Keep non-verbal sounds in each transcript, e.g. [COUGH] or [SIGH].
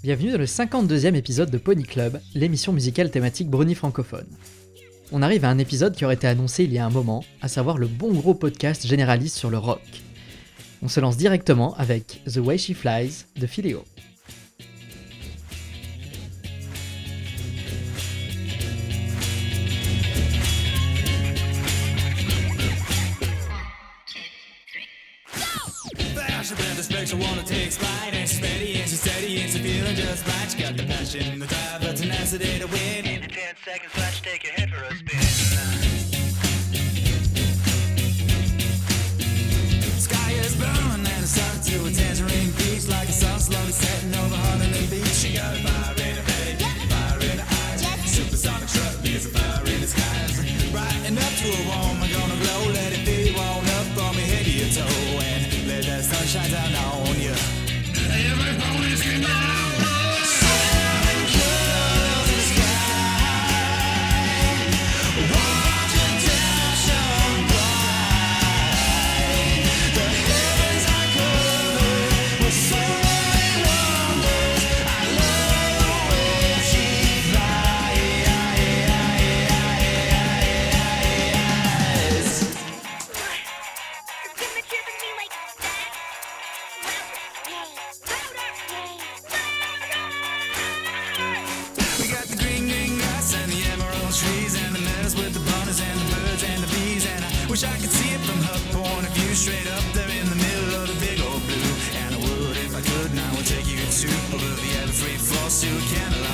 Bienvenue dans le 52e épisode de Pony Club, l'émission musicale thématique bruni francophone. On arrive à un épisode qui aurait été annoncé il y a un moment, à savoir le bon gros podcast généraliste sur le rock. On se lance directement avec The Way She Flies de Phileo. There in the middle of the big old blue. And I would if I could, and I would take you to above the ever free fall to a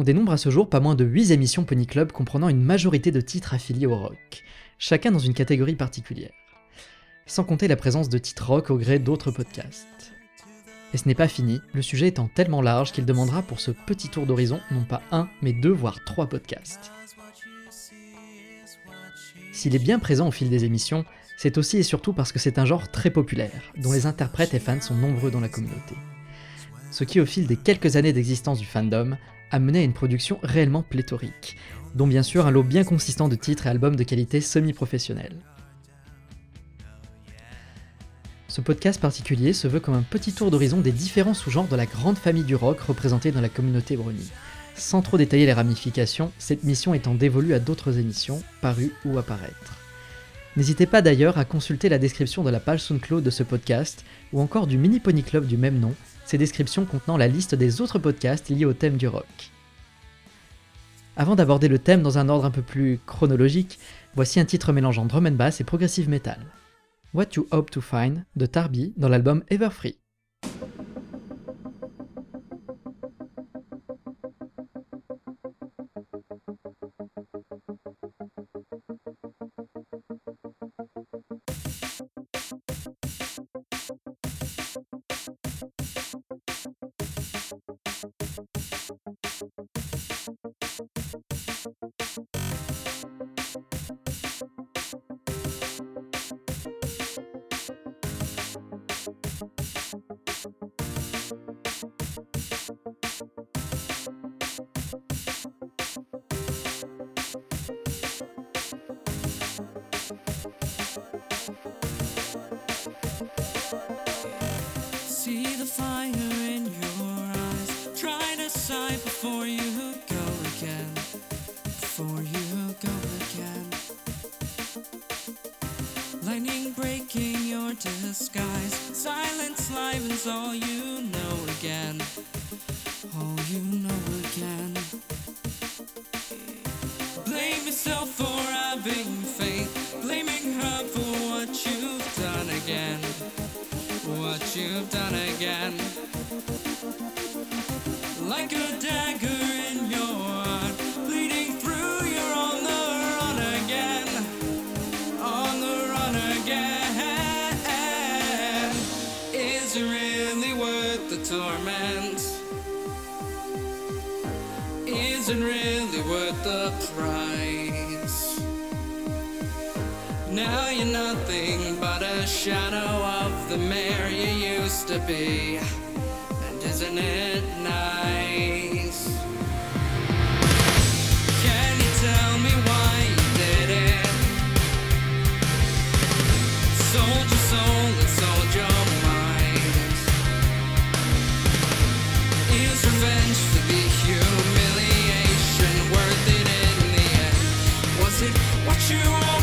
On dénombre à ce jour pas moins de 8 émissions Pony Club comprenant une majorité de titres affiliés au rock, chacun dans une catégorie particulière. Sans compter la présence de titres rock au gré d'autres podcasts. Et ce n'est pas fini, le sujet étant tellement large qu'il demandera pour ce petit tour d'horizon non pas un, mais deux voire trois podcasts. S'il est bien présent au fil des émissions, c'est aussi et surtout parce que c'est un genre très populaire, dont les interprètes et fans sont nombreux dans la communauté. Ce qui au fil des quelques années d'existence du fandom a mené à une production réellement pléthorique, dont bien sûr un lot bien consistant de titres et albums de qualité semi-professionnelle. Ce podcast particulier se veut comme un petit tour d'horizon des différents sous-genres de la grande famille du rock représentée dans la communauté brownie, Sans trop détailler les ramifications, cette mission étant dévolue à d'autres émissions, parues ou à paraître. N'hésitez pas d'ailleurs à consulter la description de la page SoundCloud de ce podcast, ou encore du Mini Pony Club du même nom, ces descriptions contenant la liste des autres podcasts liés au thème du rock. Avant d'aborder le thème dans un ordre un peu plus chronologique, voici un titre mélangeant drum and bass et progressive metal. What You Hope to Find de Tarby dans l'album Everfree. Nothing but a shadow of the mare you used to be. And isn't it nice? Can you tell me why you did it? Sold your soul and sold your mind. Is revenge for the humiliation worth it in the end? Was it what you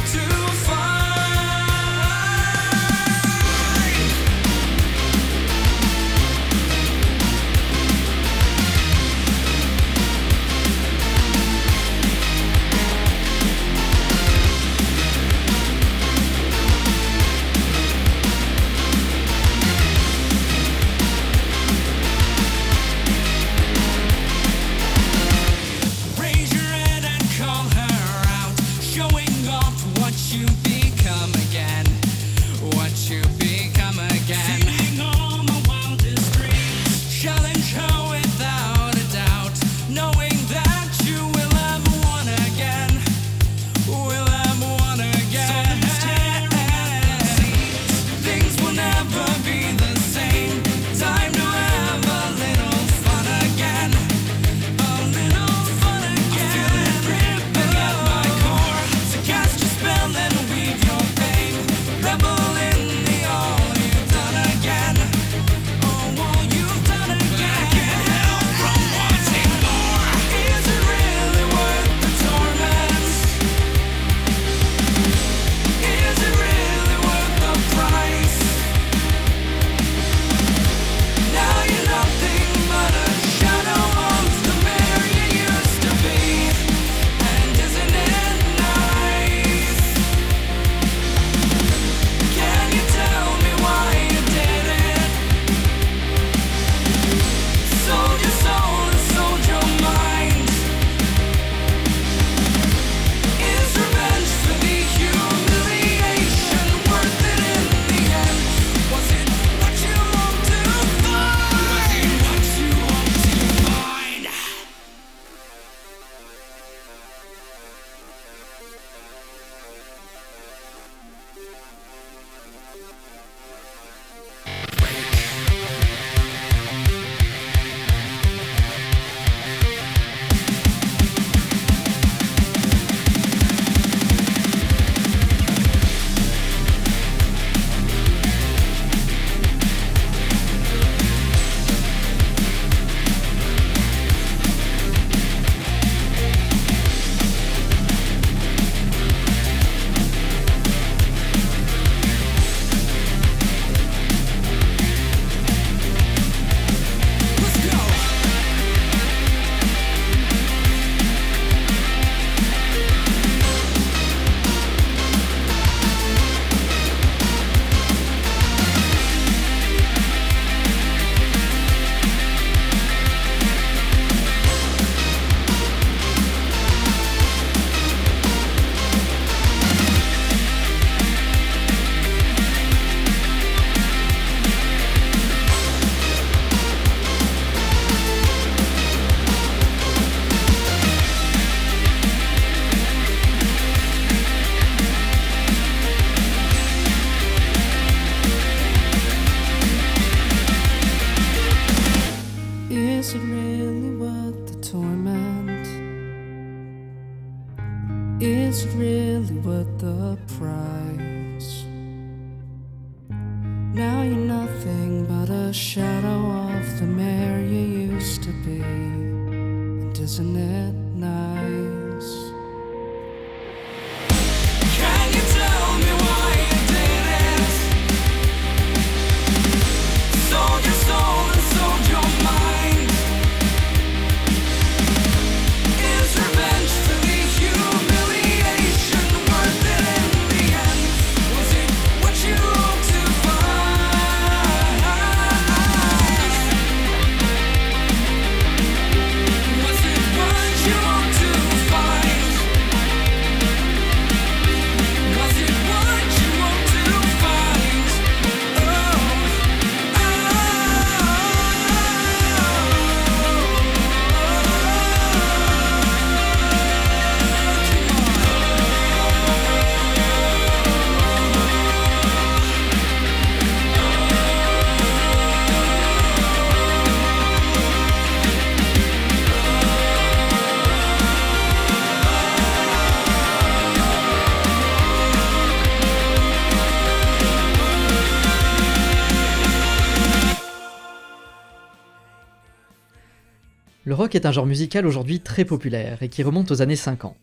rock est un genre musical aujourd'hui très populaire et qui remonte aux années 50.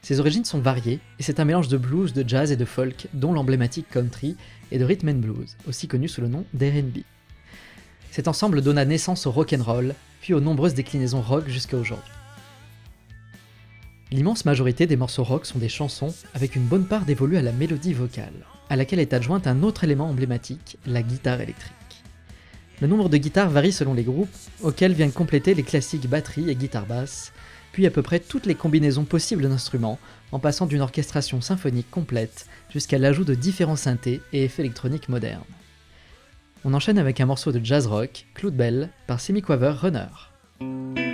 Ses origines sont variées et c'est un mélange de blues, de jazz et de folk, dont l'emblématique country et de rhythm and blues, aussi connu sous le nom d'R&B. Cet ensemble donna naissance au rock and roll, puis aux nombreuses déclinaisons rock jusqu'à aujourd'hui. L'immense majorité des morceaux rock sont des chansons avec une bonne part dévolue à la mélodie vocale, à laquelle est adjointe un autre élément emblématique, la guitare électrique. Le nombre de guitares varie selon les groupes, auxquels viennent compléter les classiques batterie et guitare basse, puis à peu près toutes les combinaisons possibles d'instruments, en passant d'une orchestration symphonique complète jusqu'à l'ajout de différents synthés et effets électroniques modernes. On enchaîne avec un morceau de jazz rock, Cloud Bell, par Semi Runner.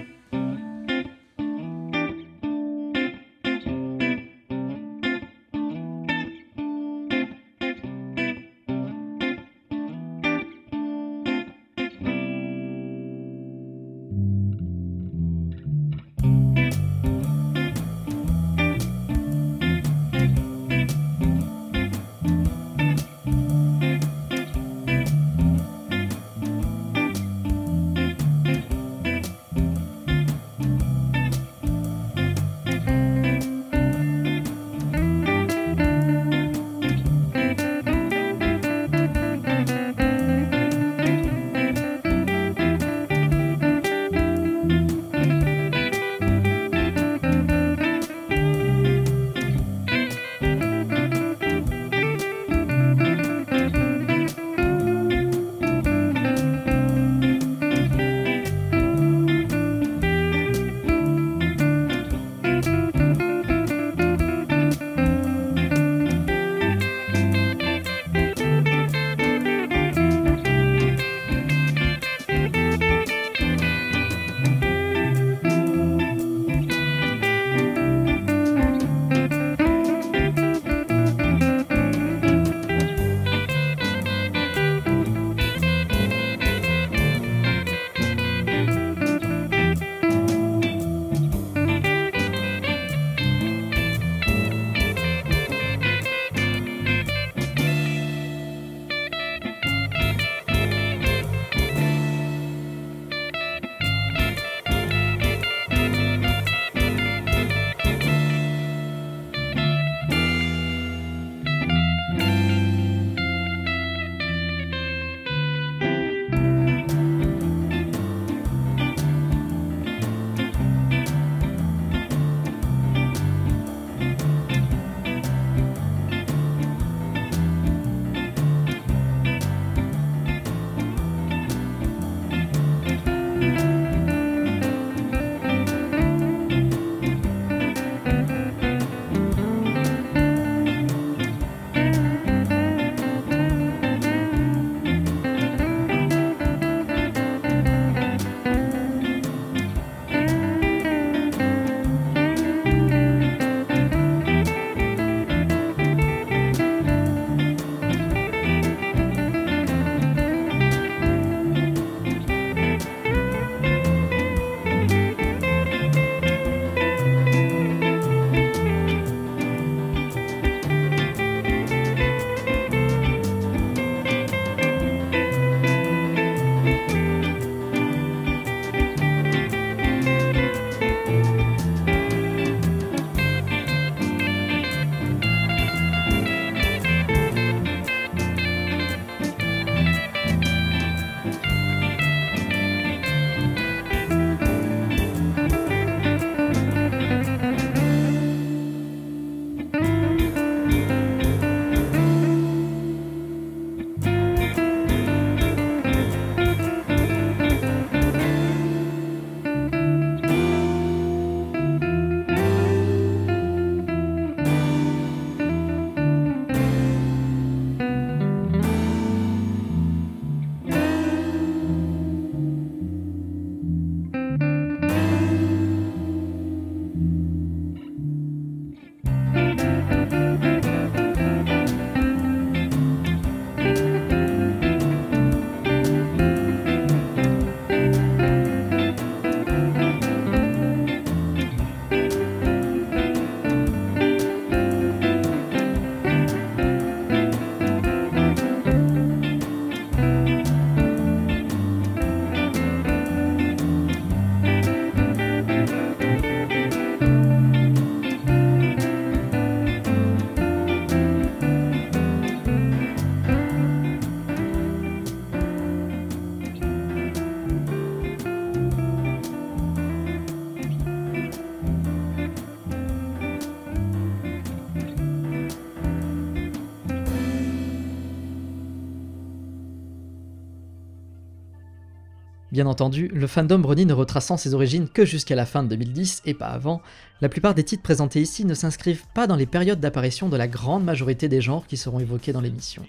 Bien entendu, le fandom Brony ne retraçant ses origines que jusqu'à la fin de 2010 et pas avant, la plupart des titres présentés ici ne s'inscrivent pas dans les périodes d'apparition de la grande majorité des genres qui seront évoqués dans l'émission.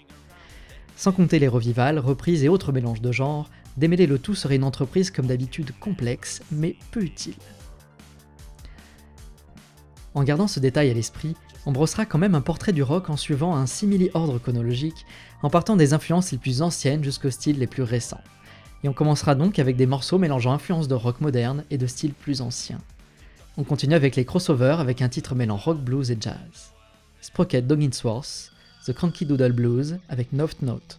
Sans compter les revivals, reprises et autres mélanges de genres, démêler le tout serait une entreprise comme d'habitude complexe, mais peu utile. En gardant ce détail à l'esprit, on brossera quand même un portrait du rock en suivant un simili-ordre chronologique, en partant des influences les plus anciennes jusqu'aux styles les plus récents. Et on commencera donc avec des morceaux mélangeant influences de rock moderne et de styles plus anciens. On continue avec les crossovers avec un titre mêlant rock, blues et jazz. Sprocket Dogginsworth, The Cranky Doodle Blues avec Note Note.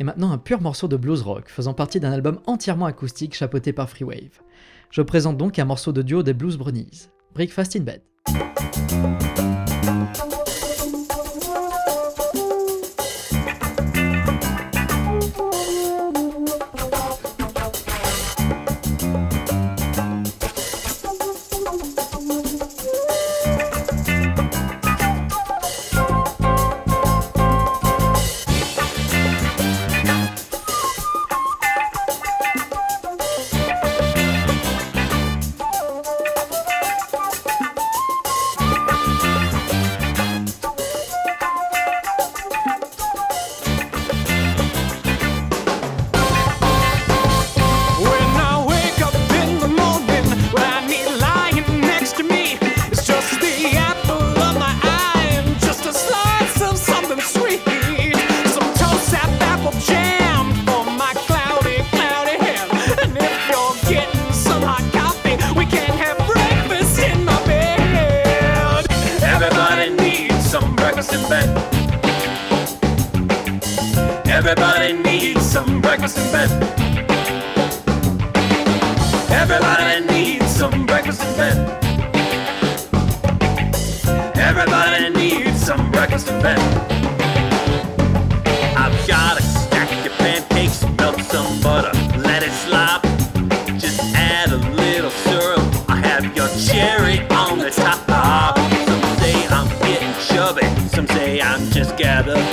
Et maintenant un pur morceau de blues rock, faisant partie d'un album entièrement acoustique chapeauté par Freewave. Je présente donc un morceau de duo des Blues Brownies, Breakfast in Bed.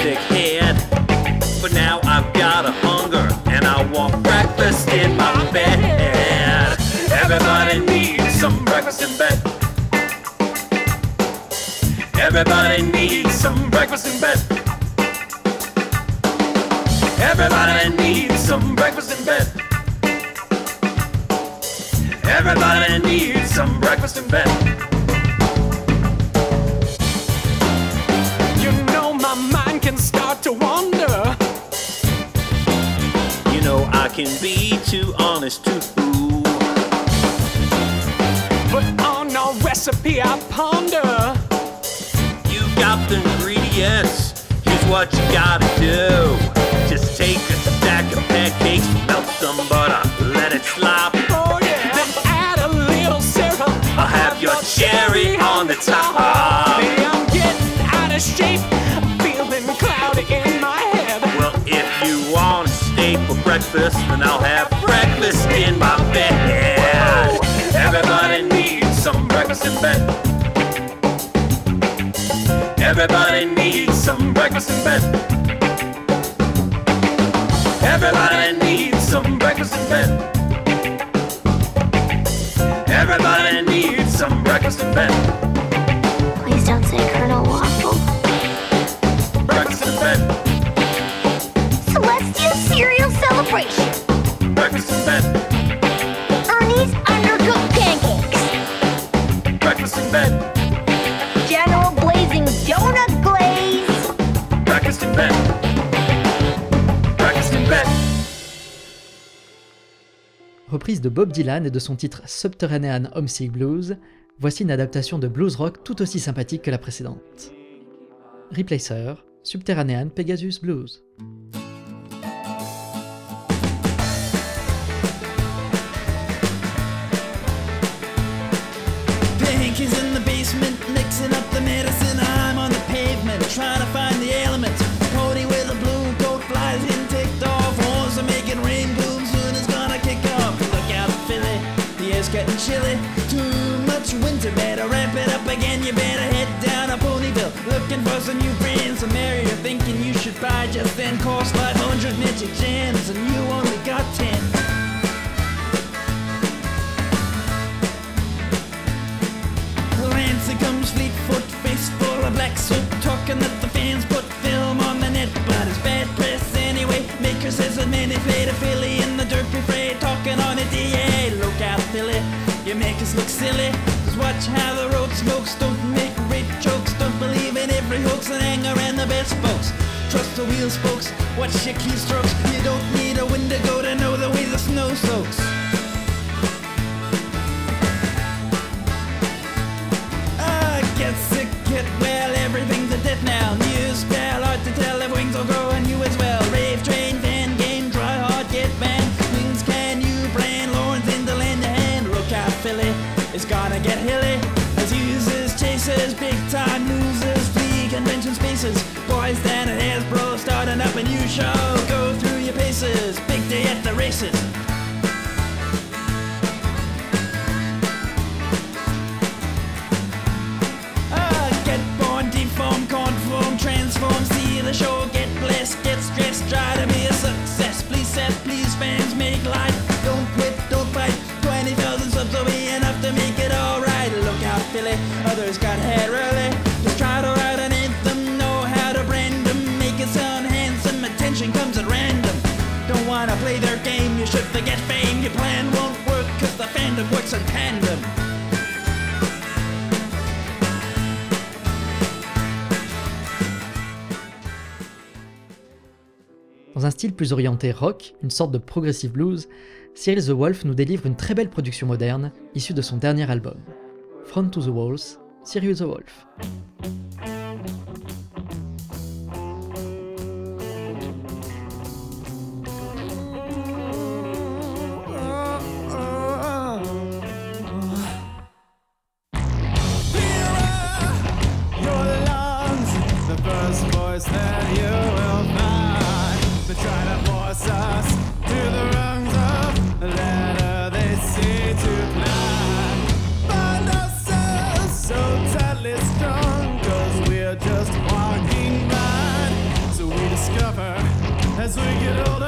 Got head. But now I've got a hunger and I want breakfast in my bed. Everybody needs some breakfast in bed. Everybody needs some breakfast in bed. Everybody needs some breakfast in bed. Everybody needs some breakfast in bed. Can be too honest too. But on a recipe I ponder. You got the ingredients. Here's what you gotta do. Just take a stack of pancakes, melt some butter, let it slop. Oh yeah. Then add a little syrup. I'll have your cherry on the top. Hey, I'm getting out of shape. For breakfast, then I'll have breakfast in my bed. Everybody needs some breakfast in bed. Everybody needs some breakfast in bed. Everybody needs some breakfast in bed. Everybody needs some breakfast in bed. Reprise de Bob Dylan et de son titre Subterranean Homesick Blues, voici une adaptation de blues rock tout aussi sympathique que la précédente. Replacer, Subterranean Pegasus Blues. The medicine. I'm on the pavement, trying to find the elements. Cody with a blue coat flies in, ticked off. Horns are making rain boom, soon it's gonna kick off. Look out, Philly, the air's getting chilly. Too much winter, better ramp it up again. You better head down to Ponyville, looking for some new friends. Some area thinking you should buy just then. Cost 500 metric gems, and you only of talking that the fans put film on the net, but it's bad press anyway. Maker says that many played a Philly in the derby fray, talking on it, yeah. Look out, Philly, you make us look silly. Just watch how the road smokes, don't make rape jokes, don't believe in every hoax and anger around the best folks. Trust the wheel spokes, watch your keystrokes. You don't need a windigo to know the way the snow soaks. I get sick, get well, tell if wings will grow and you as well. Rave train, fan, game, try hard, get banned. Wings can you brand Lawrence in the land to hand. Look out, Philly, it's gonna get hilly. As users, chasers, big time losers, flee convention spaces. Boys then at Hasbro starting up a new show. Go through your paces, big day at the races. Dans un style plus orienté rock, une sorte de progressive blues, Cyril the Wolf nous délivre une très belle production moderne, issue de son dernier album. Front to the Walls, Cyril the Wolf. As we get older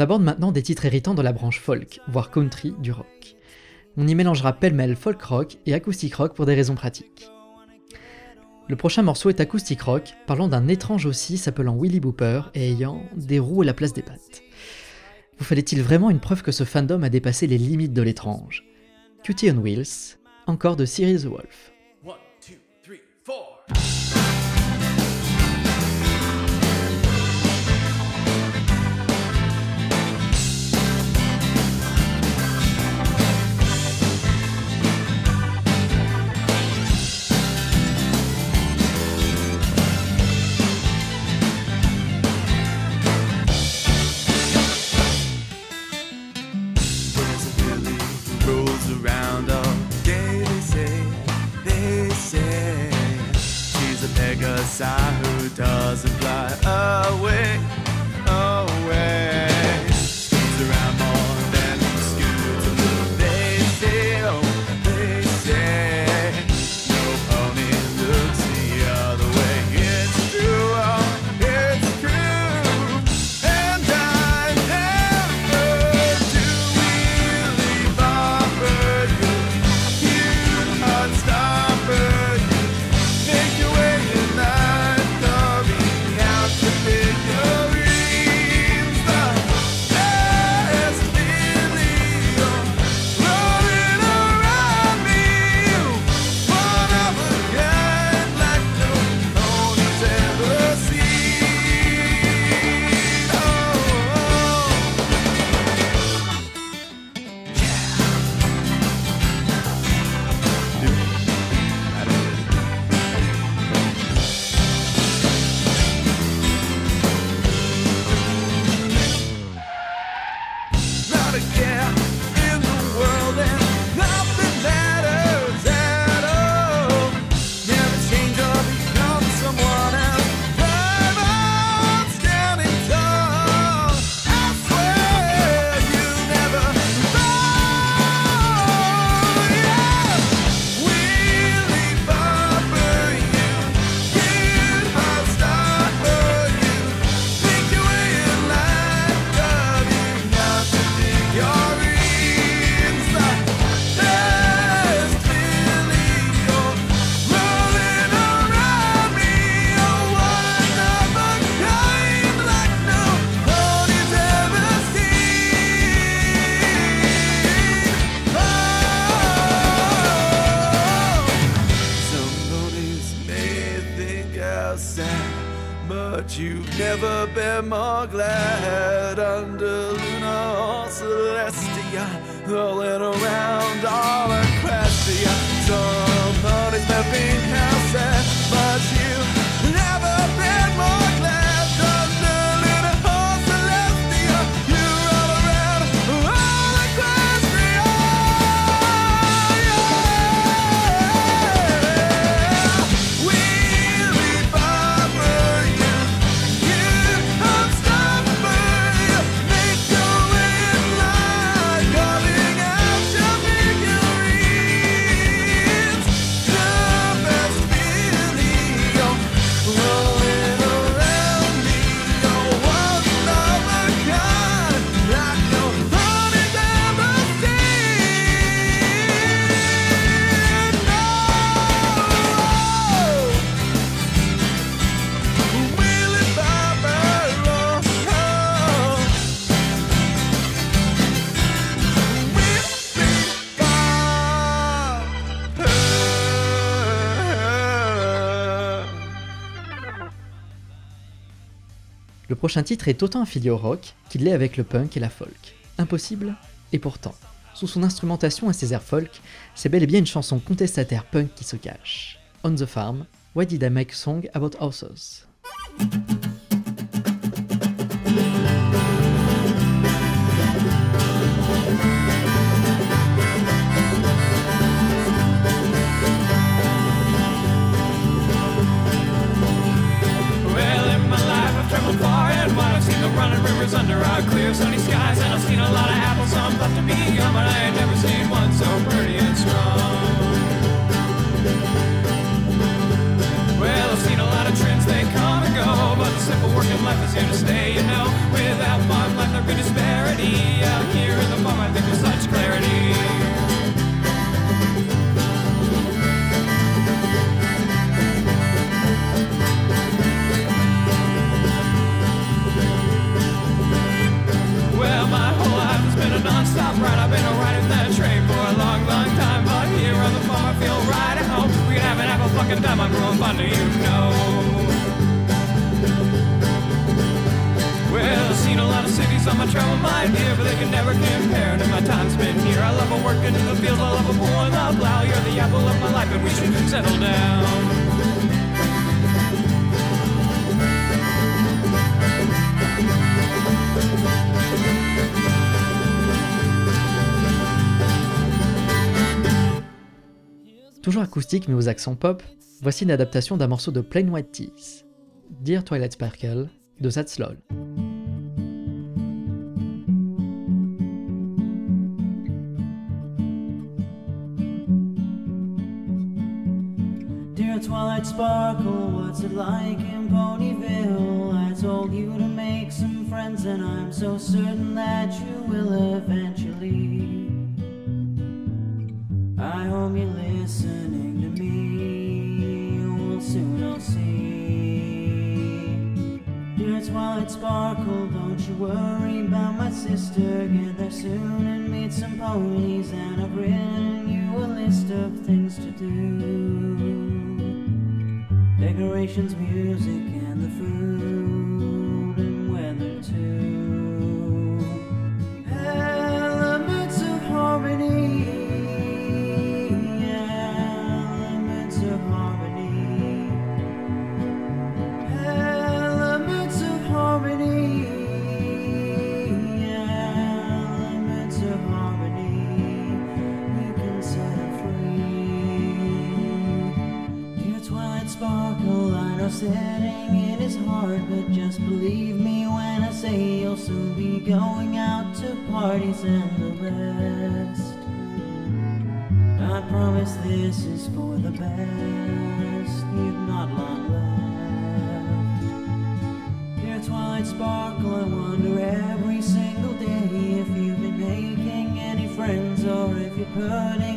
On aborde maintenant des titres héritants de la branche folk, voire country, du rock. On y mélangera pêle-mêle folk rock et acoustic rock pour des raisons pratiques. Le prochain morceau est acoustic rock, parlant d'un étrange aussi s'appelant Willy Booper et ayant des roues à la place des pattes. Vous fallait-il vraiment une preuve que ce fandom a dépassé les limites de l'étrange? Cutie on Wheels, encore de Cyril the Wolf. a sign who doesn't fly away. prochain titre est autant affilié au rock qu'il l'est avec le punk et la folk. Impossible Et pourtant, sous son instrumentation et ses airs folk, c'est bel et bien une chanson contestataire punk qui se cache. On the Farm, Why Did I Make Song About Horses under our clear sunny skies. And I've seen a lot of apples, some left to be young, but I ain't never seen one so pretty and strong. Well, I've seen a lot of trends, they come and go, but the simple working life is here to stay, you know. Without fun, life there'd be disparity. Out here in the farm, I think there's such clarity. right. I've been riding that train for a long, long time. But here on the farm, I feel right at home. We can have an apple fucking time. I'm growing fonder, you know. Well, I've seen a lot of cities on my travel mind here, but they can never compare to my time spent here. I love a working in the fields, I love a pulling up plow. You're the apple of my life, and we should settle down. Toujours acoustique mais aux accents pop, voici une adaptation d'un morceau de Plain White Tees, Dear Twilight Sparkle, de That's Lol. Twilight Sparkle, what's it like in Ponyville? I told you to make some friends, and I'm so certain that you will eventually. I hope you're listening to me. We'll soon all see. Dear Twilight Sparkle, don't you worry about my sister. Get there soon and meet some ponies, and I've written you a list of things to do. Decorations, music, and the food Sparkle, I know setting it is hard, but just believe me when I say you'll soon be going out to parties and the rest. I promise this is for the best. You've not long left. Dear Twilight Sparkle, I wonder every single day if you've been making any friends or if you're putting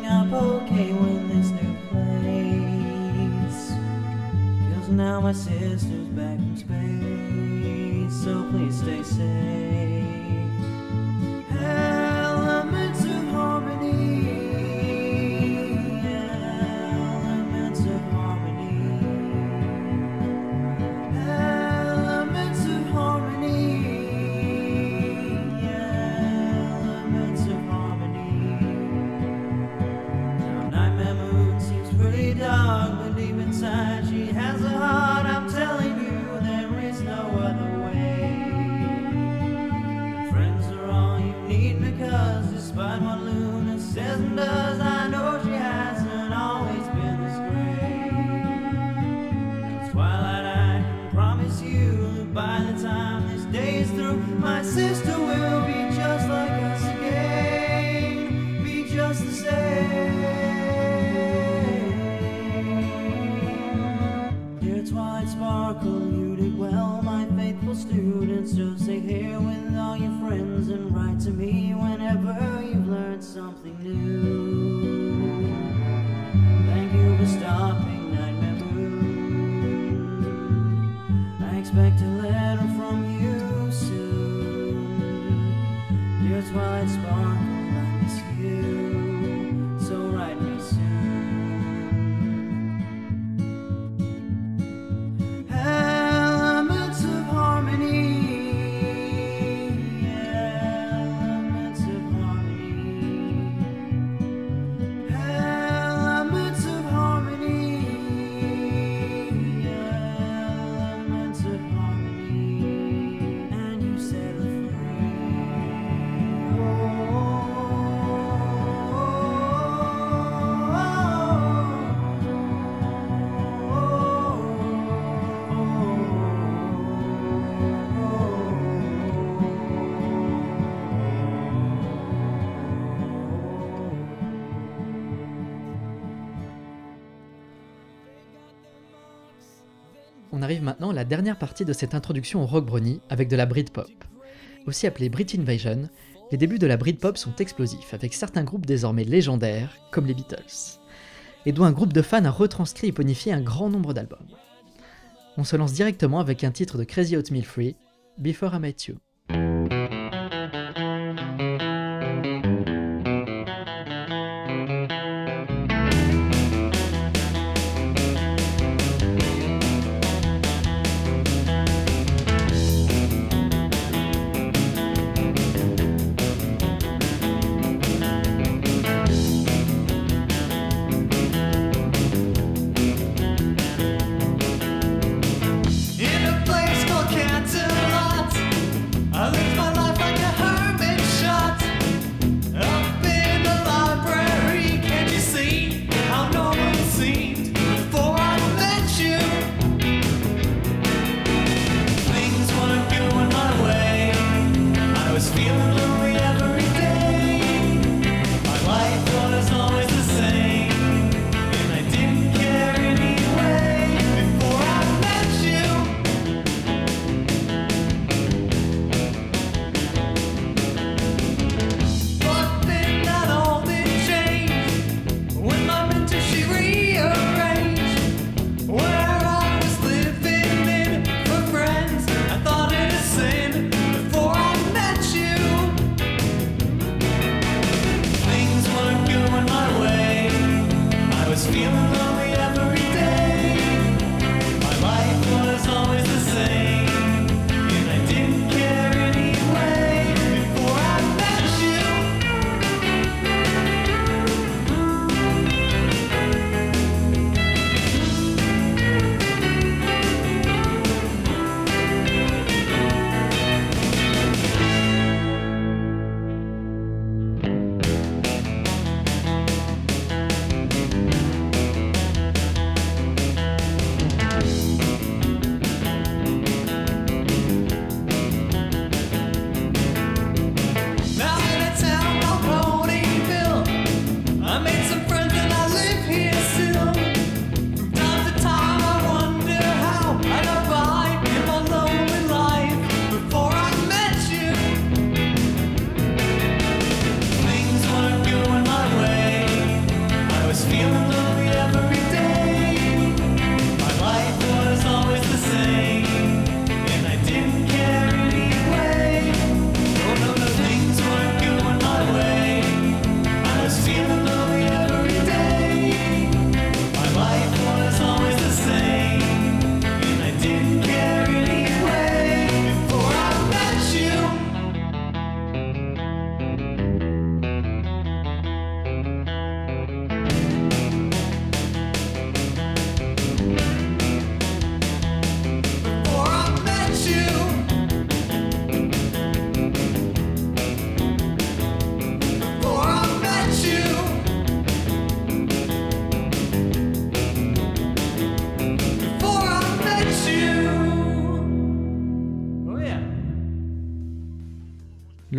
my sister's back from space, so please stay safe. Maintenant la dernière partie de cette introduction au rock brownie avec de la Britpop. Aussi appelée Brit Invasion, les débuts de la Britpop sont explosifs avec certains groupes désormais légendaires comme les Beatles, et dont un groupe de fans a retranscrit et bonifié un grand nombre d'albums. On se lance directement avec un titre de Crazy Oatmeal Free, Before I Met You.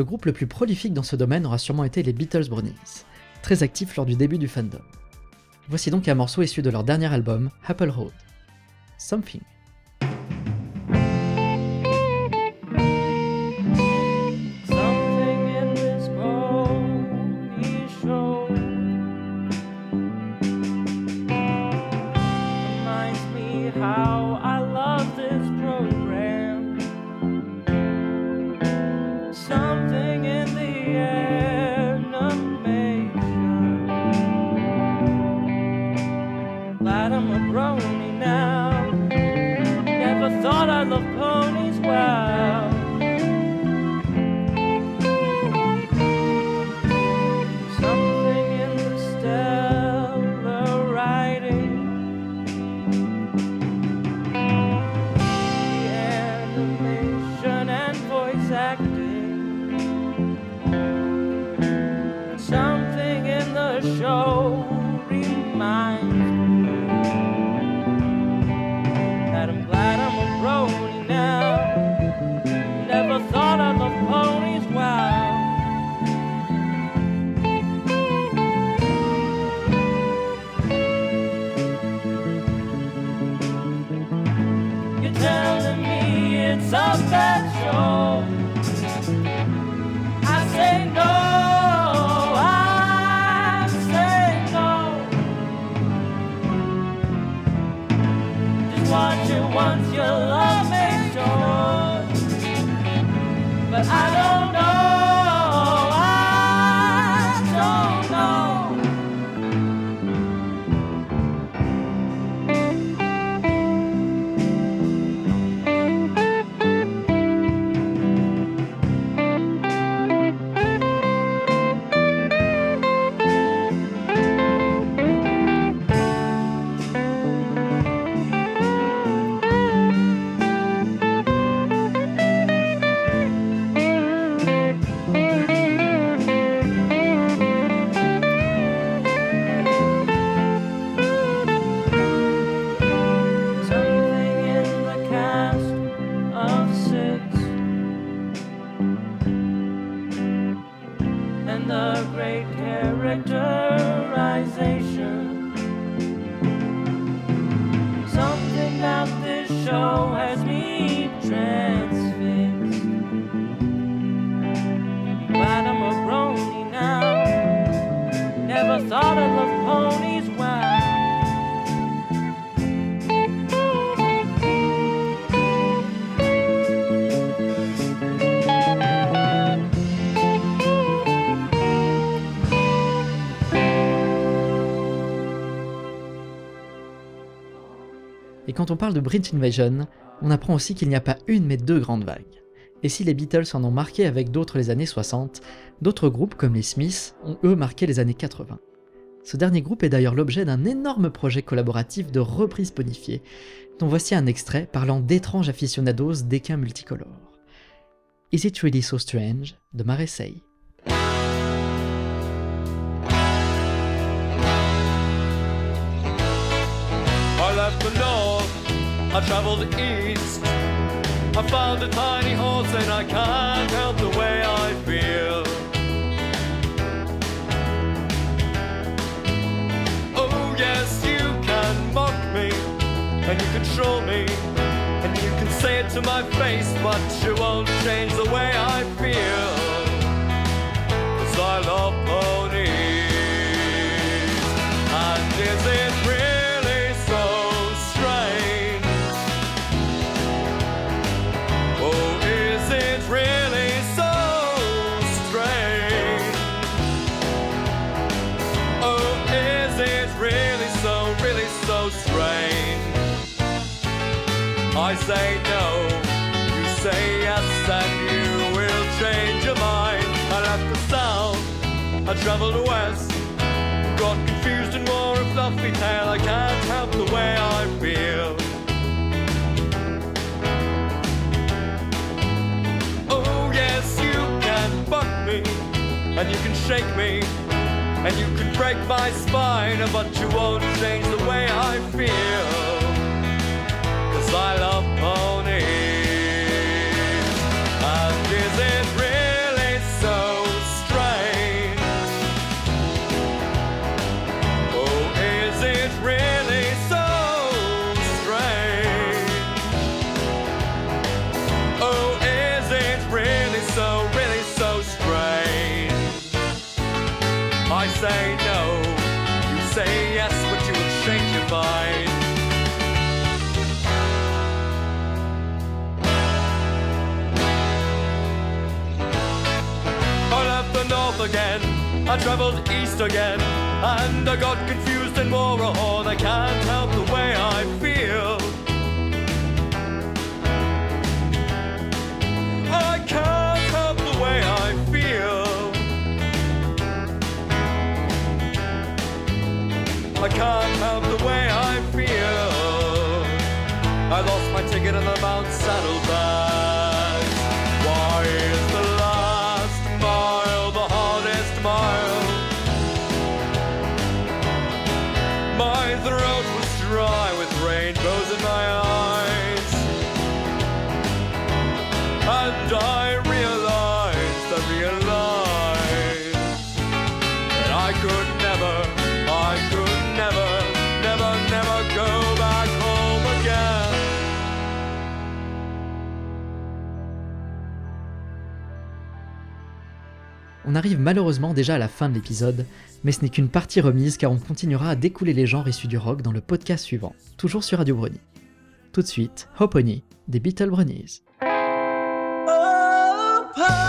Le groupe le plus prolifique dans ce domaine aura sûrement été les Beatles Brownies, très actifs lors du début du fandom. Voici donc un morceau issu de leur dernier album, Apple Road. Something. Something quand on parle de British Invasion, on apprend aussi qu'il n'y a pas une mais deux grandes vagues. Et si les Beatles en ont marqué avec d'autres les années 60, d'autres groupes comme les Smiths ont eux marqué les années 80. Ce dernier groupe est d'ailleurs l'objet d'un énorme projet collaboratif de reprise ponifiée, dont voici un extrait parlant d'étranges aficionados d'équins multicolores. Is It Really So Strange? de Marseille. I traveled east. I found a tiny horse and I can't help the way I feel. Oh yes, you can mock me and you control me and you can say it to my face, but you won't change the way I feel. Say no, you say yes, and you will change your mind. I left the south, I traveled west, got confused and wore a fluffy tail. I can't help the way I feel. Oh yes, you can fuck me, and you can shake me, and you can break my spine, but you won't change the way I feel. Cause I love And again, I traveled east again, and I got confused and wore a horn. I can't help the way I feel. I can't help the way I feel. I can't help the way I feel. I lost my ticket and the Mount Saddlebags. On arrive malheureusement déjà à la fin de l'épisode, mais ce n'est qu'une partie remise car on continuera à découler les genres issus du rock dans le podcast suivant, toujours sur Radio Brony. Tout de suite, Hopony, des Beetle Bronies. Oh,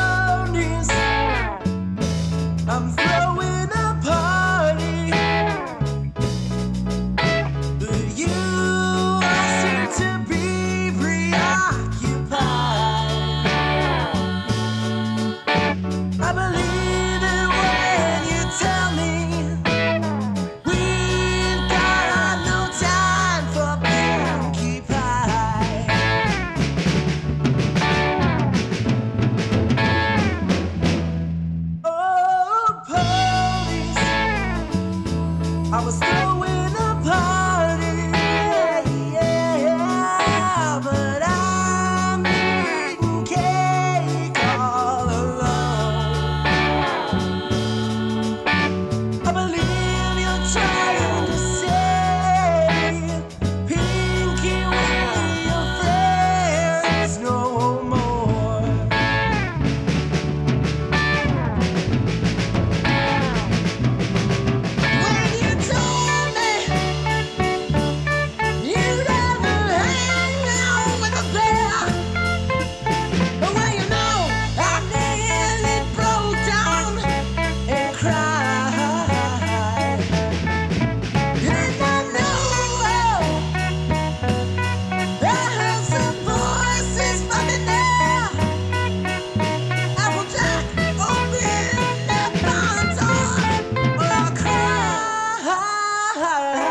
Hi. [LAUGHS]